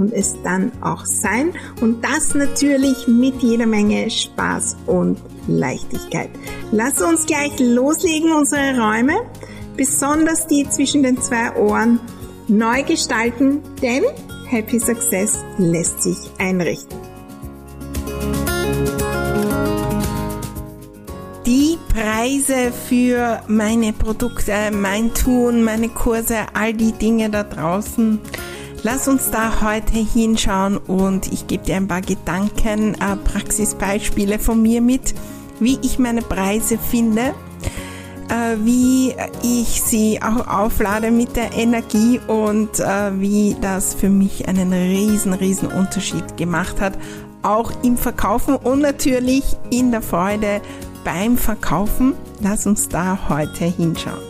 und es dann auch sein. Und das natürlich mit jeder Menge Spaß und Leichtigkeit. Lass uns gleich loslegen, unsere Räume, besonders die zwischen den zwei Ohren, neu gestalten, denn Happy Success lässt sich einrichten. Die Preise für meine Produkte, mein Tun, meine Kurse, all die Dinge da draußen Lass uns da heute hinschauen und ich gebe dir ein paar Gedanken, äh, Praxisbeispiele von mir mit, wie ich meine Preise finde, äh, wie ich sie auch auflade mit der Energie und äh, wie das für mich einen riesen, riesen Unterschied gemacht hat, auch im Verkaufen und natürlich in der Freude beim Verkaufen. Lass uns da heute hinschauen.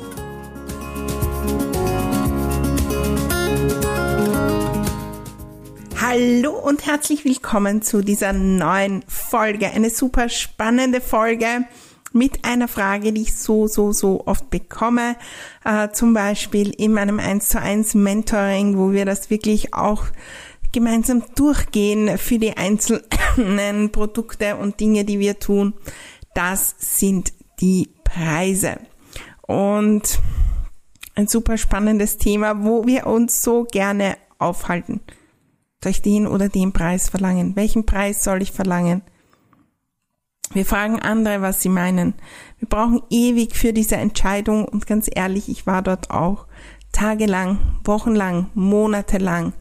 Hallo und herzlich willkommen zu dieser neuen Folge. Eine super spannende Folge mit einer Frage, die ich so, so, so oft bekomme. Äh, zum Beispiel in meinem 1 zu 1 Mentoring, wo wir das wirklich auch gemeinsam durchgehen für die einzelnen Produkte und Dinge, die wir tun. Das sind die Preise. Und ein super spannendes Thema, wo wir uns so gerne aufhalten. Soll ich den oder den Preis verlangen? Welchen Preis soll ich verlangen? Wir fragen andere, was sie meinen. Wir brauchen ewig für diese Entscheidung und ganz ehrlich, ich war dort auch tagelang, wochenlang, monatelang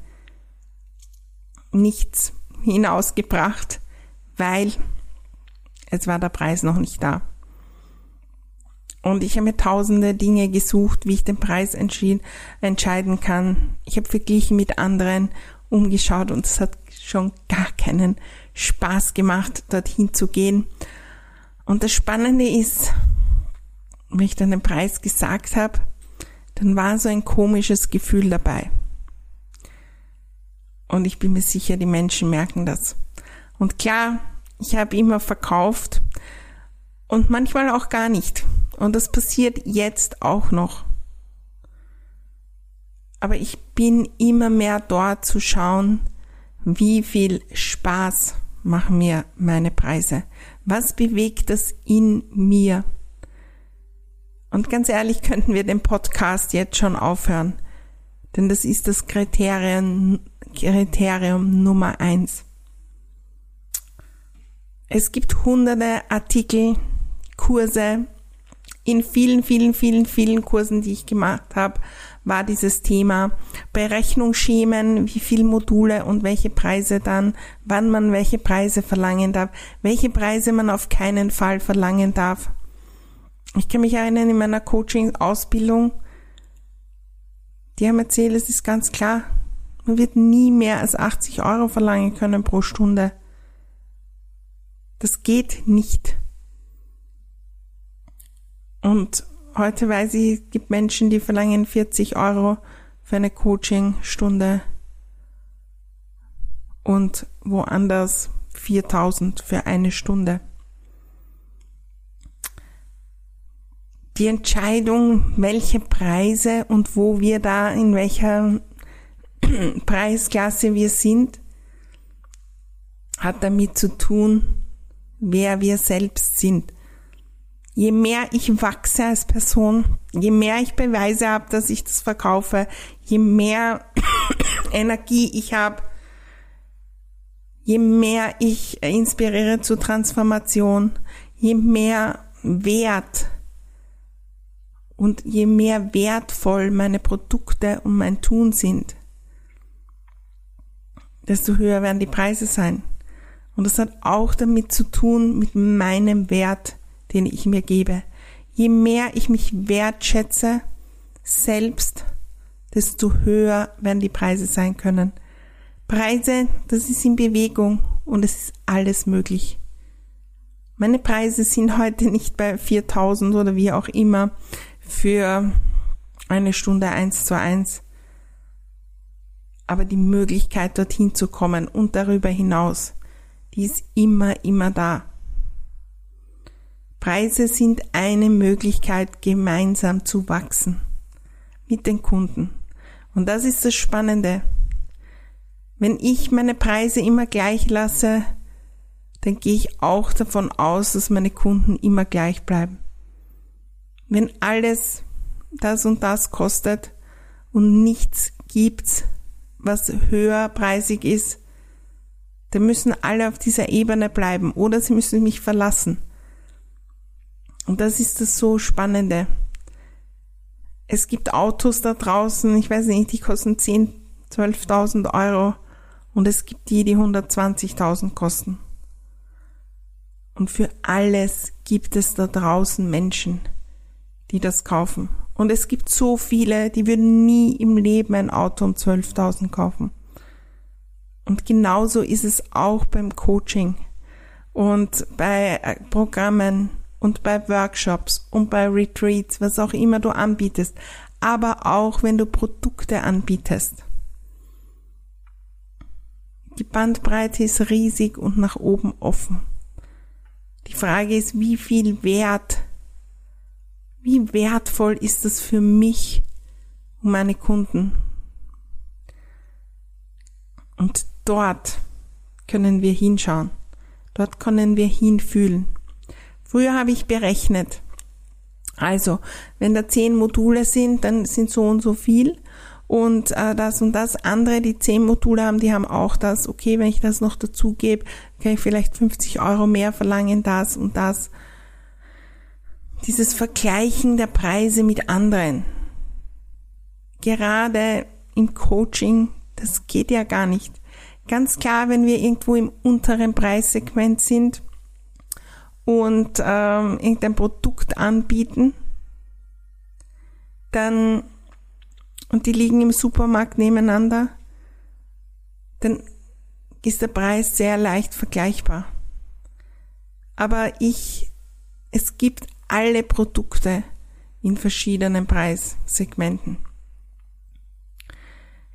nichts hinausgebracht, weil es war der Preis noch nicht da. Und ich habe mir tausende Dinge gesucht, wie ich den Preis entscheiden kann. Ich habe verglichen mit anderen umgeschaut und es hat schon gar keinen Spaß gemacht, dorthin zu gehen. Und das Spannende ist, wenn ich dann den Preis gesagt habe, dann war so ein komisches Gefühl dabei. Und ich bin mir sicher, die Menschen merken das. Und klar, ich habe immer verkauft und manchmal auch gar nicht. Und das passiert jetzt auch noch aber ich bin immer mehr dort zu schauen, wie viel Spaß machen mir meine Preise? Was bewegt das in mir? Und ganz ehrlich könnten wir den Podcast jetzt schon aufhören, denn das ist das Kriterium, Kriterium Nummer eins. Es gibt hunderte Artikel, Kurse, in vielen, vielen, vielen, vielen Kursen, die ich gemacht habe, war dieses Thema Berechnungsschemen, wie viel Module und welche Preise dann, wann man welche Preise verlangen darf, welche Preise man auf keinen Fall verlangen darf. Ich kann mich erinnern, in meiner Coaching-Ausbildung, die haben erzählt, es ist ganz klar, man wird nie mehr als 80 Euro verlangen können pro Stunde. Das geht nicht. Und heute weiß ich, es gibt Menschen, die verlangen 40 Euro für eine Coachingstunde und woanders 4000 für eine Stunde. Die Entscheidung, welche Preise und wo wir da, in welcher Preisklasse wir sind, hat damit zu tun, wer wir selbst sind je mehr ich wachse als Person, je mehr ich Beweise habe, dass ich das verkaufe, je mehr Energie ich habe, je mehr ich inspiriere zur Transformation, je mehr Wert und je mehr wertvoll meine Produkte und mein Tun sind, desto höher werden die Preise sein. Und das hat auch damit zu tun mit meinem Wert den ich mir gebe. Je mehr ich mich wertschätze, selbst, desto höher werden die Preise sein können. Preise, das ist in Bewegung und es ist alles möglich. Meine Preise sind heute nicht bei 4000 oder wie auch immer für eine Stunde eins zu eins. Aber die Möglichkeit dorthin zu kommen und darüber hinaus, die ist immer, immer da. Preise sind eine Möglichkeit, gemeinsam zu wachsen mit den Kunden. Und das ist das Spannende. Wenn ich meine Preise immer gleich lasse, dann gehe ich auch davon aus, dass meine Kunden immer gleich bleiben. Wenn alles das und das kostet und nichts gibt's, was höherpreisig ist, dann müssen alle auf dieser Ebene bleiben oder sie müssen mich verlassen. Und das ist das so Spannende. Es gibt Autos da draußen, ich weiß nicht, die kosten 10, 12.000 Euro und es gibt die, die 120.000 kosten. Und für alles gibt es da draußen Menschen, die das kaufen. Und es gibt so viele, die würden nie im Leben ein Auto um 12.000 kaufen. Und genauso ist es auch beim Coaching und bei äh, Programmen und bei Workshops und bei Retreats, was auch immer du anbietest, aber auch wenn du Produkte anbietest. Die Bandbreite ist riesig und nach oben offen. Die Frage ist, wie viel Wert, wie wertvoll ist das für mich und meine Kunden? Und dort können wir hinschauen. Dort können wir hinfühlen. Früher habe ich berechnet. Also, wenn da zehn Module sind, dann sind so und so viel. Und äh, das und das andere, die zehn Module haben, die haben auch das. Okay, wenn ich das noch dazu gebe, kann ich vielleicht 50 Euro mehr verlangen, das und das. Dieses Vergleichen der Preise mit anderen. Gerade im Coaching, das geht ja gar nicht. Ganz klar, wenn wir irgendwo im unteren Preissegment sind, und ähm, irgendein Produkt anbieten, dann und die liegen im Supermarkt nebeneinander, dann ist der Preis sehr leicht vergleichbar. Aber ich, es gibt alle Produkte in verschiedenen Preissegmenten.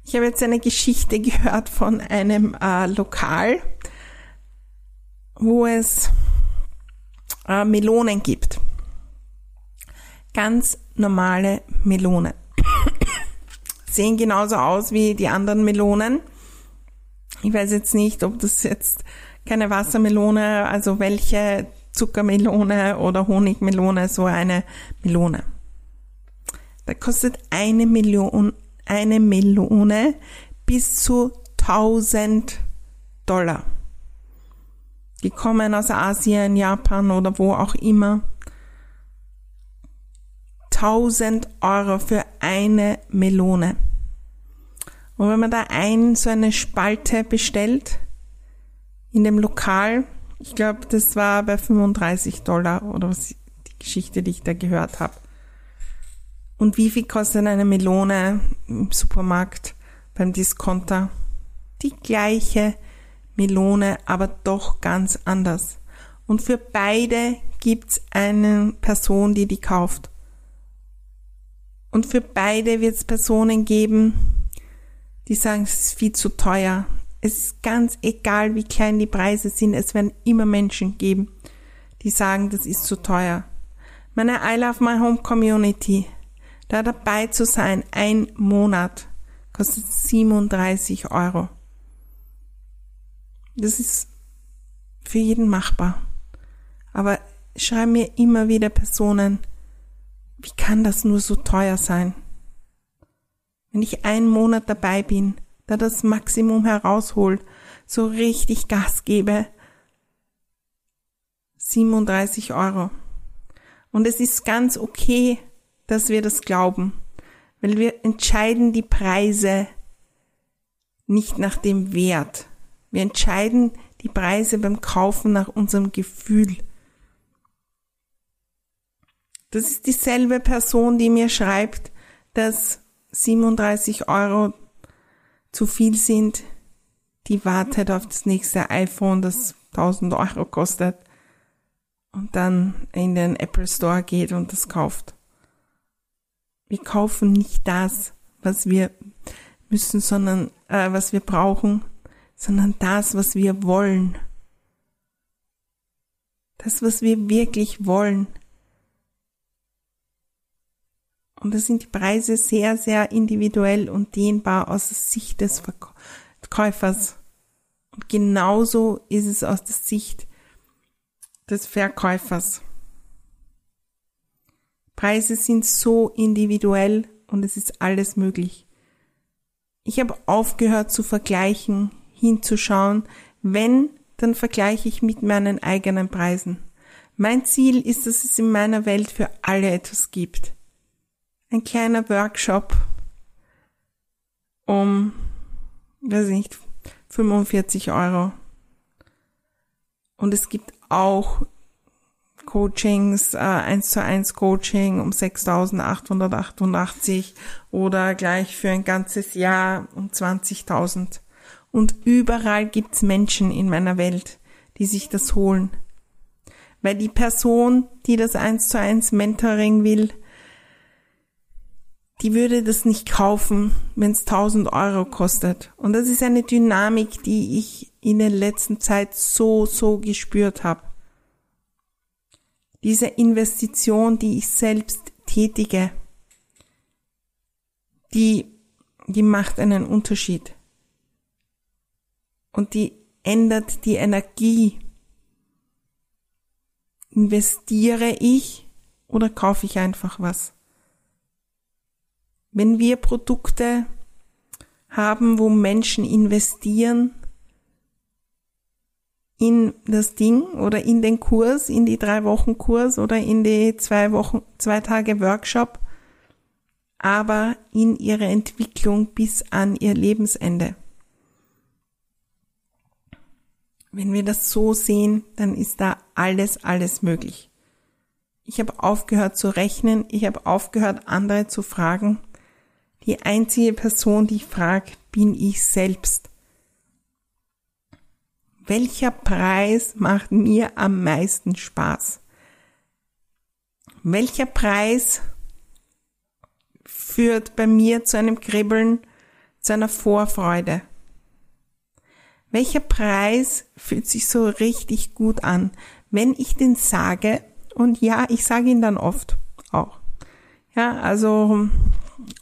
Ich habe jetzt eine Geschichte gehört von einem äh, Lokal, wo es äh, Melonen gibt. Ganz normale Melonen. Sehen genauso aus wie die anderen Melonen. Ich weiß jetzt nicht, ob das jetzt keine Wassermelone, also welche Zuckermelone oder Honigmelone, so eine Melone. Da kostet eine Million, eine Melone bis zu 1000 Dollar. Die kommen aus Asien, Japan oder wo auch immer. 1000 Euro für eine Melone. Und wenn man da ein, so eine Spalte bestellt, in dem Lokal, ich glaube, das war bei 35 Dollar oder was, die Geschichte, die ich da gehört habe. Und wie viel kostet eine Melone im Supermarkt beim Discounter? Die gleiche Melone, aber doch ganz anders. Und für beide gibt's eine Person, die die kauft. Und für beide wird's Personen geben, die sagen, es ist viel zu teuer. Es ist ganz egal, wie klein die Preise sind. Es werden immer Menschen geben, die sagen, das ist zu teuer. Meine I Love My Home Community, da dabei zu sein, ein Monat, kostet 37 Euro. Das ist für jeden machbar. Aber schreiben mir immer wieder Personen, wie kann das nur so teuer sein? Wenn ich einen Monat dabei bin, da das Maximum herausholt, so richtig Gas gebe, 37 Euro. Und es ist ganz okay, dass wir das glauben, weil wir entscheiden die Preise nicht nach dem Wert, wir entscheiden die Preise beim Kaufen nach unserem Gefühl. Das ist dieselbe Person, die mir schreibt, dass 37 Euro zu viel sind, die wartet auf das nächste iPhone, das 1000 Euro kostet. und dann in den Apple Store geht und das kauft. Wir kaufen nicht das, was wir müssen, sondern äh, was wir brauchen, sondern das, was wir wollen. Das, was wir wirklich wollen. Und da sind die Preise sehr, sehr individuell und dehnbar aus der Sicht des Verkäufers. Und genauso ist es aus der Sicht des Verkäufers. Preise sind so individuell und es ist alles möglich. Ich habe aufgehört zu vergleichen, hinzuschauen. Wenn, dann vergleiche ich mit meinen eigenen Preisen. Mein Ziel ist, dass es in meiner Welt für alle etwas gibt. Ein kleiner Workshop um, weiß ich nicht, 45 Euro. Und es gibt auch Coachings, äh, 1 zu 1 Coaching um 6.888 oder gleich für ein ganzes Jahr um 20.000. Und überall gibt's Menschen in meiner Welt, die sich das holen. Weil die Person, die das 1 zu 1 Mentoring will, die würde das nicht kaufen, wenn es 1000 Euro kostet. Und das ist eine Dynamik, die ich in der letzten Zeit so, so gespürt habe diese Investition, die ich selbst tätige, die, die macht einen Unterschied. Und die ändert die Energie. Investiere ich oder kaufe ich einfach was? Wenn wir Produkte haben, wo Menschen investieren, in das Ding oder in den Kurs, in die drei Wochen Kurs oder in die zwei Wochen, zwei Tage Workshop, aber in ihre Entwicklung bis an ihr Lebensende. Wenn wir das so sehen, dann ist da alles, alles möglich. Ich habe aufgehört zu rechnen, ich habe aufgehört, andere zu fragen. Die einzige Person, die ich frage, bin ich selbst welcher Preis macht mir am meisten Spaß? Welcher Preis führt bei mir zu einem Kribbeln, zu einer Vorfreude? Welcher Preis fühlt sich so richtig gut an, wenn ich den sage? Und ja, ich sage ihn dann oft auch. Ja, also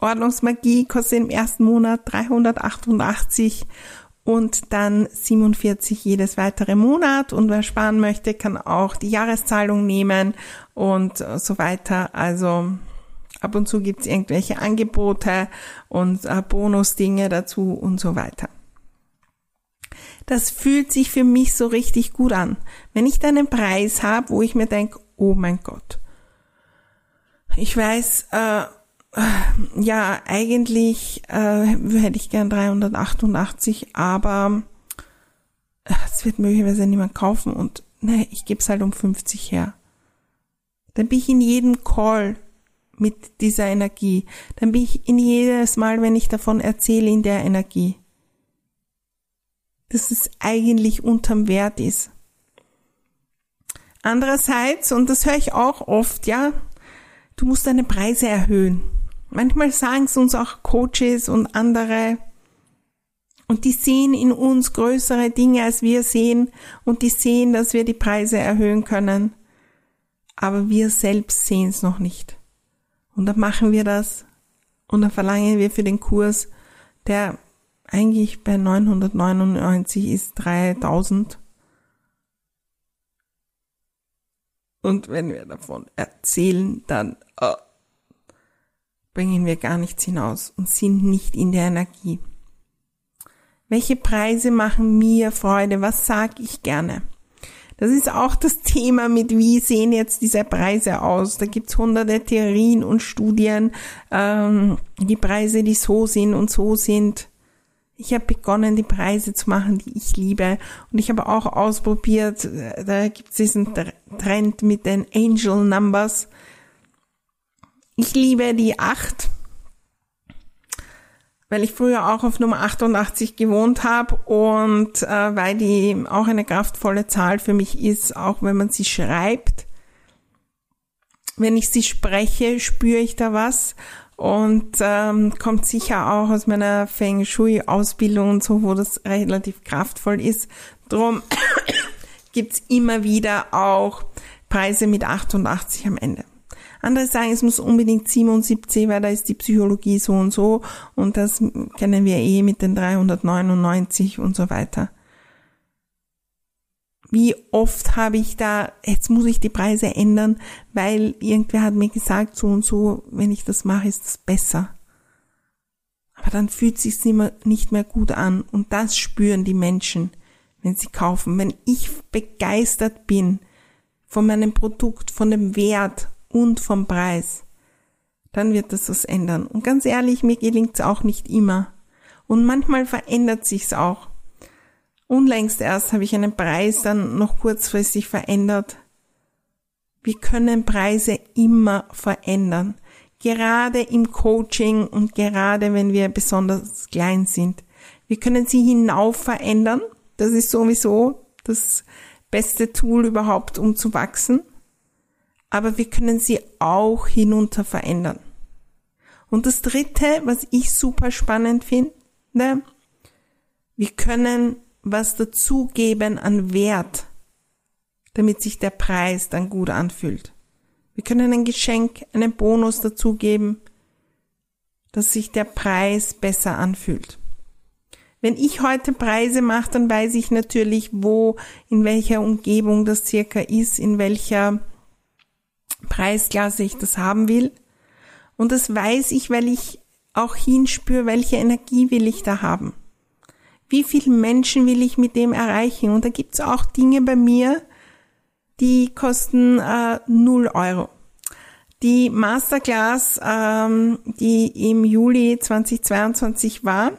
Ordnungsmagie kostet im ersten Monat 388 und dann 47 jedes weitere Monat. Und wer sparen möchte, kann auch die Jahreszahlung nehmen und so weiter. Also ab und zu gibt's irgendwelche Angebote und äh, Bonusdinge dazu und so weiter. Das fühlt sich für mich so richtig gut an. Wenn ich dann einen Preis habe, wo ich mir denke, oh mein Gott, ich weiß, äh, ja, eigentlich äh, hätte ich gern 388, aber äh, es wird möglicherweise niemand kaufen und ne, ich gebe es halt um 50 her. Dann bin ich in jedem Call mit dieser Energie. Dann bin ich in jedes Mal, wenn ich davon erzähle, in der Energie. Dass es eigentlich unterm Wert ist. Andererseits, und das höre ich auch oft, ja, du musst deine Preise erhöhen. Manchmal sagen es uns auch Coaches und andere. Und die sehen in uns größere Dinge, als wir sehen. Und die sehen, dass wir die Preise erhöhen können. Aber wir selbst sehen es noch nicht. Und dann machen wir das. Und dann verlangen wir für den Kurs, der eigentlich bei 999 ist 3000. Und wenn wir davon erzählen, dann, oh, bringen wir gar nichts hinaus und sind nicht in der Energie. Welche Preise machen mir Freude? Was sage ich gerne? Das ist auch das Thema mit, wie sehen jetzt diese Preise aus? Da gibt's hunderte Theorien und Studien, ähm, die Preise, die so sind und so sind. Ich habe begonnen, die Preise zu machen, die ich liebe. Und ich habe auch ausprobiert, da gibt's diesen Trend mit den Angel Numbers. Ich liebe die acht, weil ich früher auch auf Nummer 88 gewohnt habe und äh, weil die auch eine kraftvolle Zahl für mich ist, auch wenn man sie schreibt. Wenn ich sie spreche, spüre ich da was und ähm, kommt sicher auch aus meiner Feng Shui-Ausbildung und so, wo das relativ kraftvoll ist. Drum gibt's immer wieder auch Preise mit 88 am Ende. Andere sagen, es muss unbedingt 77, weil da ist die Psychologie so und so und das kennen wir eh mit den 399 und so weiter. Wie oft habe ich da, jetzt muss ich die Preise ändern, weil irgendwer hat mir gesagt, so und so, wenn ich das mache, ist es besser. Aber dann fühlt es sich nicht mehr gut an und das spüren die Menschen, wenn sie kaufen. Wenn ich begeistert bin von meinem Produkt, von dem Wert und vom Preis, dann wird das was ändern. Und ganz ehrlich, mir gelingt es auch nicht immer. Und manchmal verändert sich's auch. Unlängst erst habe ich einen Preis dann noch kurzfristig verändert. Wir können Preise immer verändern. Gerade im Coaching und gerade wenn wir besonders klein sind. Wir können sie hinauf verändern. Das ist sowieso das beste Tool überhaupt, um zu wachsen aber wir können sie auch hinunter verändern. Und das Dritte, was ich super spannend finde, wir können was dazugeben an Wert, damit sich der Preis dann gut anfühlt. Wir können ein Geschenk, einen Bonus dazugeben, dass sich der Preis besser anfühlt. Wenn ich heute Preise mache, dann weiß ich natürlich, wo, in welcher Umgebung das circa ist, in welcher Preisklasse ich das haben will. Und das weiß ich, weil ich auch hinspüre, welche Energie will ich da haben. Wie viele Menschen will ich mit dem erreichen? Und da gibt's auch Dinge bei mir, die kosten äh, 0 Euro. Die Masterclass, ähm, die im Juli 2022 war,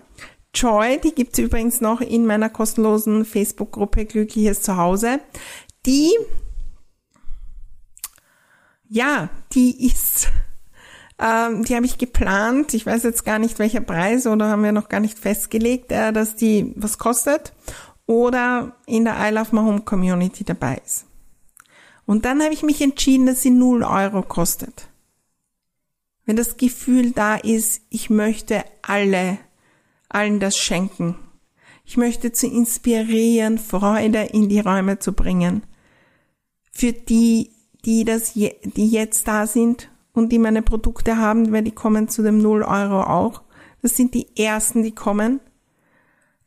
Joy, die gibt's übrigens noch in meiner kostenlosen Facebook-Gruppe Glückliches Zuhause, die ja, die ist, ähm, die habe ich geplant. Ich weiß jetzt gar nicht, welcher Preis oder haben wir noch gar nicht festgelegt, äh, dass die was kostet oder in der I Love My Home Community dabei ist. Und dann habe ich mich entschieden, dass sie 0 Euro kostet. Wenn das Gefühl da ist, ich möchte alle, allen das schenken. Ich möchte zu inspirieren, Freude in die Räume zu bringen. Für die die das, je, die jetzt da sind und die meine Produkte haben, weil die kommen zu dem 0 Euro auch. Das sind die ersten, die kommen.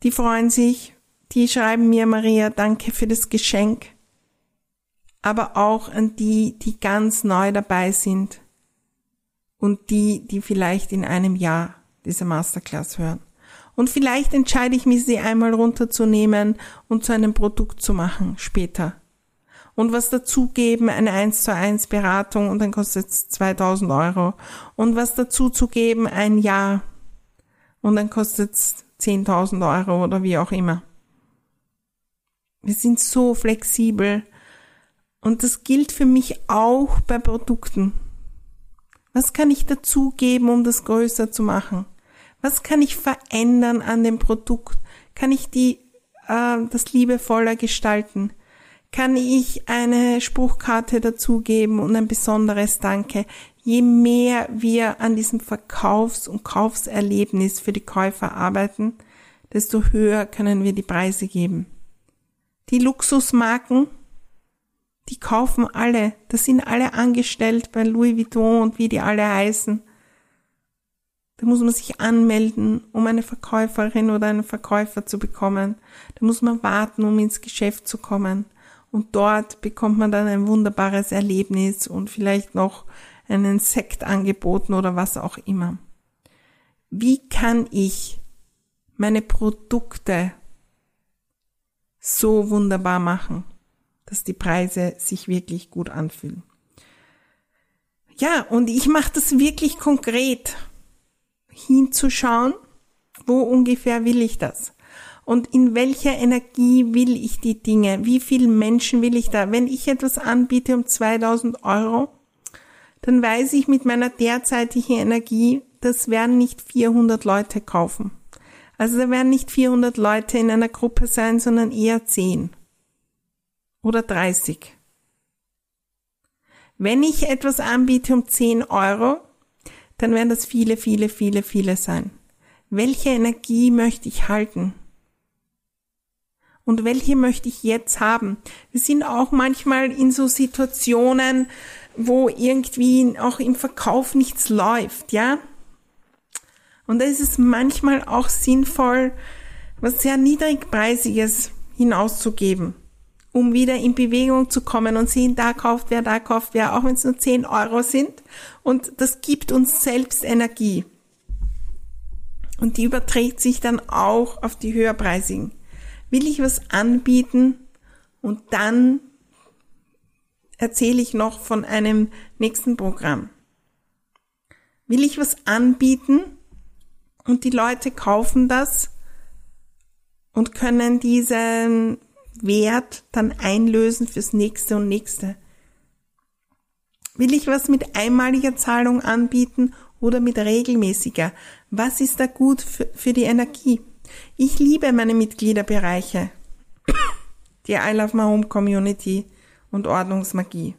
Die freuen sich, die schreiben mir, Maria, danke für das Geschenk. Aber auch an die, die ganz neu dabei sind und die, die vielleicht in einem Jahr diese Masterclass hören. Und vielleicht entscheide ich mich, sie einmal runterzunehmen und zu einem Produkt zu machen später und was dazugeben, eine 1 zu 1 Beratung und dann kostet es 2000 Euro und was dazuzugeben, ein Jahr und dann kostet es 10.000 Euro oder wie auch immer. Wir sind so flexibel und das gilt für mich auch bei Produkten. Was kann ich dazugeben, um das größer zu machen? Was kann ich verändern an dem Produkt? Kann ich die, äh, das liebevoller gestalten? Kann ich eine Spruchkarte dazugeben und ein besonderes Danke. Je mehr wir an diesem Verkaufs- und Kaufserlebnis für die Käufer arbeiten, desto höher können wir die Preise geben. Die Luxusmarken, die kaufen alle, das sind alle angestellt bei Louis Vuitton und wie die alle heißen. Da muss man sich anmelden, um eine Verkäuferin oder einen Verkäufer zu bekommen. Da muss man warten, um ins Geschäft zu kommen und dort bekommt man dann ein wunderbares Erlebnis und vielleicht noch einen Sekt angeboten oder was auch immer. Wie kann ich meine Produkte so wunderbar machen, dass die Preise sich wirklich gut anfühlen? Ja, und ich mache das wirklich konkret, hinzuschauen, wo ungefähr will ich das? Und in welcher Energie will ich die Dinge? Wie viele Menschen will ich da? Wenn ich etwas anbiete um 2000 Euro, dann weiß ich mit meiner derzeitigen Energie, das werden nicht 400 Leute kaufen. Also da werden nicht 400 Leute in einer Gruppe sein, sondern eher 10 oder 30. Wenn ich etwas anbiete um 10 Euro, dann werden das viele, viele, viele, viele sein. Welche Energie möchte ich halten? Und welche möchte ich jetzt haben? Wir sind auch manchmal in so Situationen, wo irgendwie auch im Verkauf nichts läuft, ja? Und da ist es manchmal auch sinnvoll, was sehr niedrigpreisiges hinauszugeben, um wieder in Bewegung zu kommen und sehen, da kauft wer, da kauft wer, auch wenn es nur 10 Euro sind. Und das gibt uns selbst Energie. Und die überträgt sich dann auch auf die höherpreisigen. Will ich was anbieten und dann erzähle ich noch von einem nächsten Programm. Will ich was anbieten und die Leute kaufen das und können diesen Wert dann einlösen fürs nächste und nächste. Will ich was mit einmaliger Zahlung anbieten oder mit regelmäßiger? Was ist da gut für, für die Energie? Ich liebe meine Mitgliederbereiche, die I Love My Home Community und Ordnungsmagie,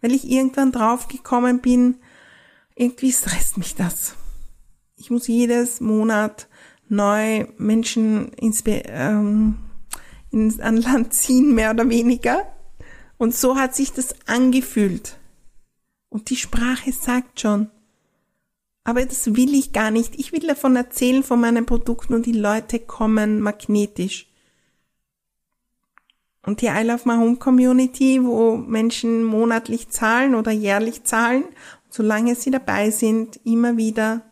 weil ich irgendwann draufgekommen bin, irgendwie stresst mich das. Ich muss jedes Monat neu Menschen ins, ähm, ins an Land ziehen, mehr oder weniger. Und so hat sich das angefühlt. Und die Sprache sagt schon. Aber das will ich gar nicht. Ich will davon erzählen, von meinen Produkten und die Leute kommen magnetisch. Und die I Love My Home Community, wo Menschen monatlich zahlen oder jährlich zahlen, solange sie dabei sind, immer wieder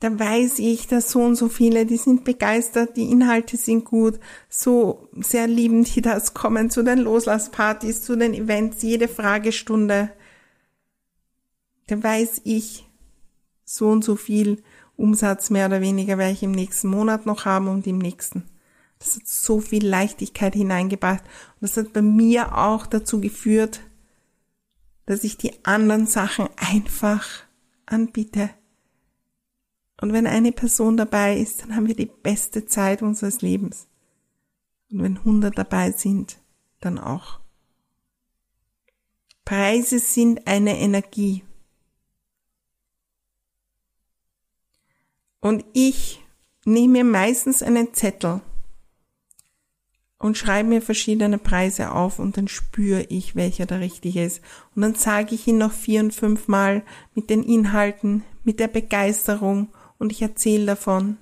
da weiß ich, dass so und so viele, die sind begeistert, die Inhalte sind gut, so sehr lieben die das, kommen zu den Loslasspartys, zu den Events, jede Fragestunde. Da weiß ich, so und so viel Umsatz mehr oder weniger werde ich im nächsten Monat noch haben und im nächsten. Das hat so viel Leichtigkeit hineingebracht. Und das hat bei mir auch dazu geführt, dass ich die anderen Sachen einfach anbiete und wenn eine Person dabei ist, dann haben wir die beste Zeit unseres Lebens. Und wenn 100 dabei sind, dann auch. Preise sind eine Energie. Und ich nehme mir meistens einen Zettel und schreibe mir verschiedene Preise auf und dann spüre ich, welcher der richtige ist. Und dann sage ich ihn noch vier und fünf Mal mit den Inhalten, mit der Begeisterung und ich erzähle davon.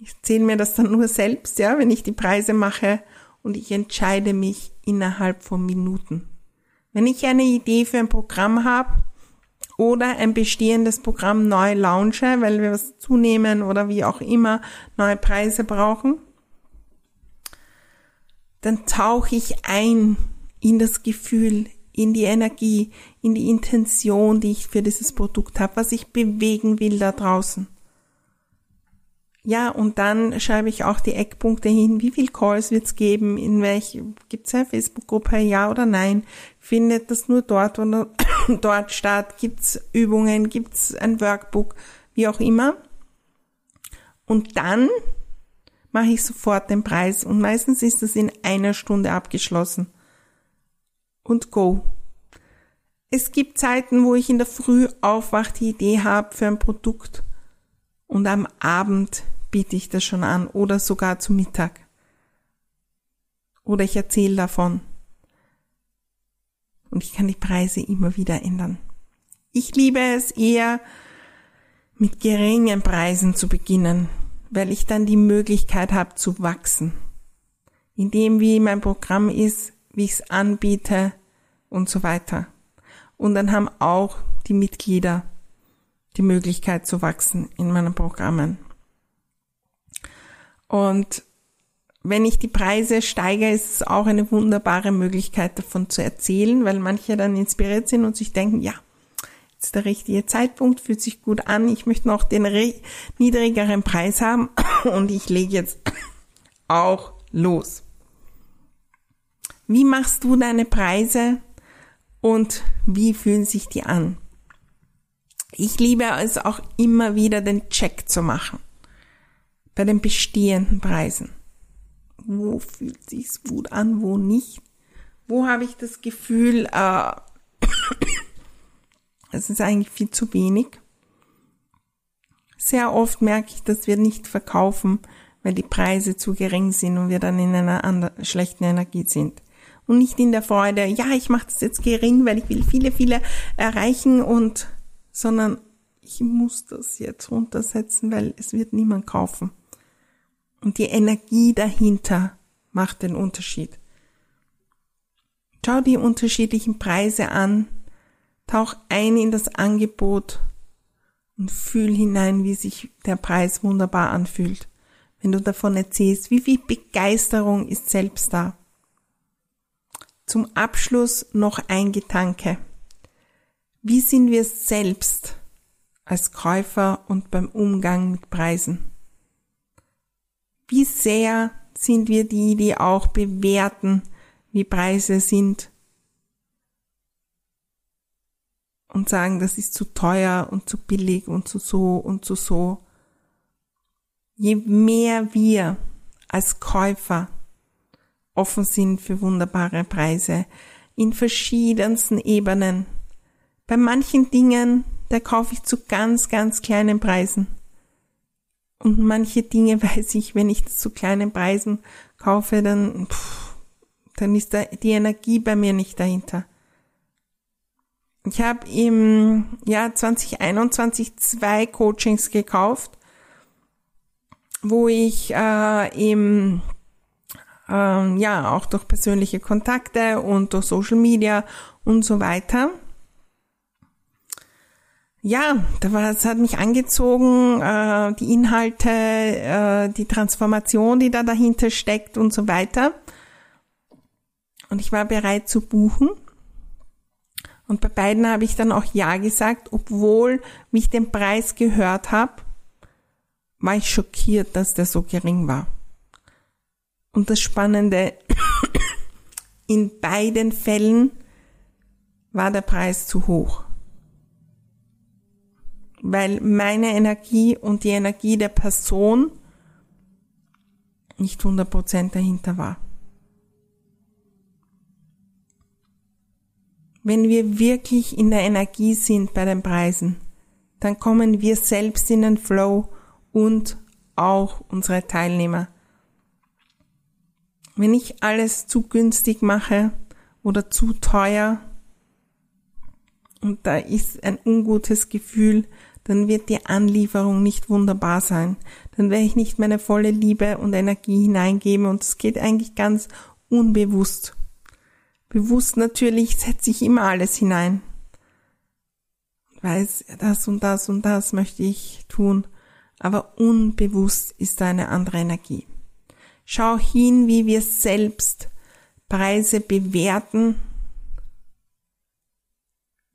Ich erzähle mir das dann nur selbst, ja, wenn ich die Preise mache und ich entscheide mich innerhalb von Minuten. Wenn ich eine Idee für ein Programm habe oder ein bestehendes Programm neu launche, weil wir was zunehmen oder wie auch immer neue Preise brauchen, dann tauche ich ein in das Gefühl, in die Energie, in die Intention, die ich für dieses Produkt habe, was ich bewegen will da draußen. Ja, und dann schreibe ich auch die Eckpunkte hin, wie viel Calls wird es geben, in welch, gibt es eine Facebook-Gruppe, ja oder nein, findet das nur dort oder dort statt, gibt es Übungen, gibt es ein Workbook, wie auch immer. Und dann mache ich sofort den Preis. Und meistens ist das in einer Stunde abgeschlossen. Und go. Es gibt Zeiten, wo ich in der Früh aufwache, die Idee habe für ein Produkt und am Abend biete ich das schon an oder sogar zu Mittag. Oder ich erzähle davon. Und ich kann die Preise immer wieder ändern. Ich liebe es eher, mit geringen Preisen zu beginnen, weil ich dann die Möglichkeit habe zu wachsen. In dem, wie mein Programm ist, wie ich es anbiete und so weiter. Und dann haben auch die Mitglieder die Möglichkeit zu wachsen in meinen Programmen. Und wenn ich die Preise steige, ist es auch eine wunderbare Möglichkeit davon zu erzählen, weil manche dann inspiriert sind und sich denken, ja, ist der richtige Zeitpunkt, fühlt sich gut an, ich möchte noch den niedrigeren Preis haben und ich lege jetzt auch los. Wie machst du deine Preise? und wie fühlen sich die an? Ich liebe es auch immer wieder, den Check zu machen bei den bestehenden Preisen. Wo fühlt sich's gut an, wo nicht? Wo habe ich das Gefühl, äh, es ist eigentlich viel zu wenig? Sehr oft merke ich, dass wir nicht verkaufen, weil die Preise zu gering sind und wir dann in einer schlechten Energie sind. Und nicht in der Freude, ja, ich mache das jetzt gering, weil ich will viele, viele erreichen und, sondern ich muss das jetzt runtersetzen, weil es wird niemand kaufen. Und die Energie dahinter macht den Unterschied. Schau die unterschiedlichen Preise an, tauch ein in das Angebot und fühl hinein, wie sich der Preis wunderbar anfühlt. Wenn du davon erzählst, wie viel Begeisterung ist selbst da. Zum Abschluss noch ein Gedanke. Wie sind wir selbst als Käufer und beim Umgang mit Preisen? Wie sehr sind wir die, die auch bewerten, wie Preise sind und sagen, das ist zu teuer und zu billig und zu so und zu so. Je mehr wir als Käufer offen sind für wunderbare Preise in verschiedensten Ebenen. Bei manchen Dingen, da kaufe ich zu ganz, ganz kleinen Preisen. Und manche Dinge weiß ich, wenn ich das zu kleinen Preisen kaufe, dann, pff, dann ist da die Energie bei mir nicht dahinter. Ich habe im Jahr 2021 zwei Coachings gekauft, wo ich äh, im ähm, ja auch durch persönliche Kontakte und durch Social Media und so weiter ja, da war, es hat mich angezogen, äh, die Inhalte, äh, die Transformation, die da dahinter steckt und so weiter. Und ich war bereit zu buchen. Und bei beiden habe ich dann auch Ja gesagt, obwohl, wie ich den Preis gehört habe, war ich schockiert, dass der so gering war. Und das Spannende, in beiden Fällen war der Preis zu hoch weil meine Energie und die Energie der Person nicht 100% dahinter war. Wenn wir wirklich in der Energie sind bei den Preisen, dann kommen wir selbst in den Flow und auch unsere Teilnehmer. Wenn ich alles zu günstig mache oder zu teuer und da ist ein ungutes Gefühl, dann wird die Anlieferung nicht wunderbar sein. Dann werde ich nicht meine volle Liebe und Energie hineingeben und es geht eigentlich ganz unbewusst. Bewusst natürlich setze ich immer alles hinein. Weiß, das und das und das möchte ich tun, aber unbewusst ist da eine andere Energie. Schau hin, wie wir selbst Preise bewerten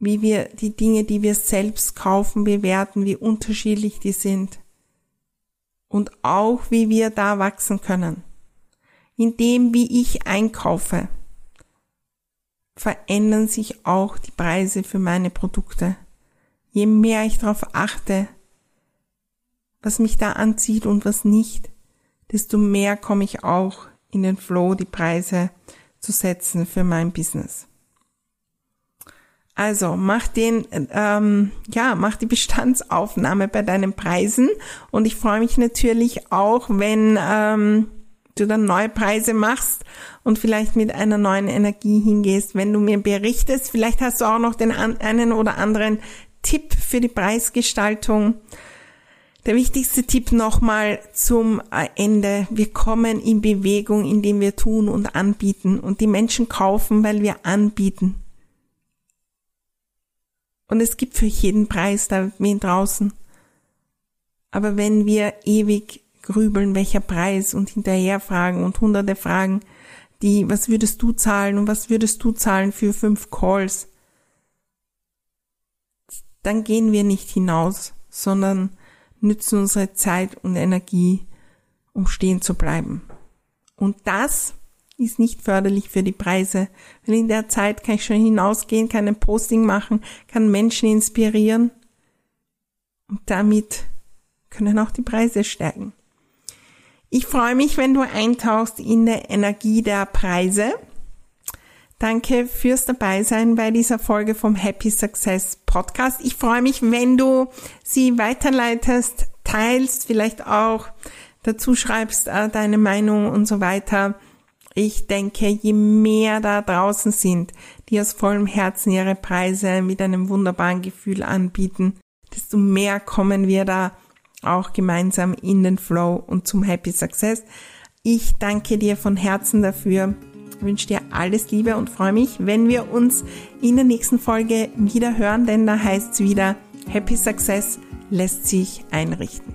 wie wir die Dinge, die wir selbst kaufen, bewerten, wie unterschiedlich die sind. Und auch wie wir da wachsen können. In dem, wie ich einkaufe, verändern sich auch die Preise für meine Produkte. Je mehr ich darauf achte, was mich da anzieht und was nicht, desto mehr komme ich auch in den Flow, die Preise zu setzen für mein Business. Also mach den, ähm, ja, mach die Bestandsaufnahme bei deinen Preisen und ich freue mich natürlich auch, wenn ähm, du dann neue Preise machst und vielleicht mit einer neuen Energie hingehst, wenn du mir berichtest. Vielleicht hast du auch noch den einen oder anderen Tipp für die Preisgestaltung. Der wichtigste Tipp nochmal zum Ende. Wir kommen in Bewegung, indem wir tun und anbieten. Und die Menschen kaufen, weil wir anbieten. Und es gibt für jeden Preis da wen draußen. Aber wenn wir ewig grübeln, welcher Preis und hinterher fragen und hunderte Fragen, die, was würdest du zahlen und was würdest du zahlen für fünf Calls, dann gehen wir nicht hinaus, sondern nützen unsere Zeit und Energie, um stehen zu bleiben. Und das ist nicht förderlich für die Preise, weil in der Zeit kann ich schon hinausgehen, kann ein Posting machen, kann Menschen inspirieren und damit können auch die Preise steigen. Ich freue mich, wenn du eintauchst in der Energie der Preise. Danke fürs Dabeisein bei dieser Folge vom Happy Success Podcast. Ich freue mich, wenn du sie weiterleitest, teilst, vielleicht auch dazu schreibst äh, deine Meinung und so weiter. Ich denke, je mehr da draußen sind, die aus vollem Herzen ihre Preise mit einem wunderbaren Gefühl anbieten, desto mehr kommen wir da auch gemeinsam in den Flow und zum Happy Success. Ich danke dir von Herzen dafür, wünsche dir alles Liebe und freue mich, wenn wir uns in der nächsten Folge wieder hören, denn da heißt es wieder, Happy Success lässt sich einrichten.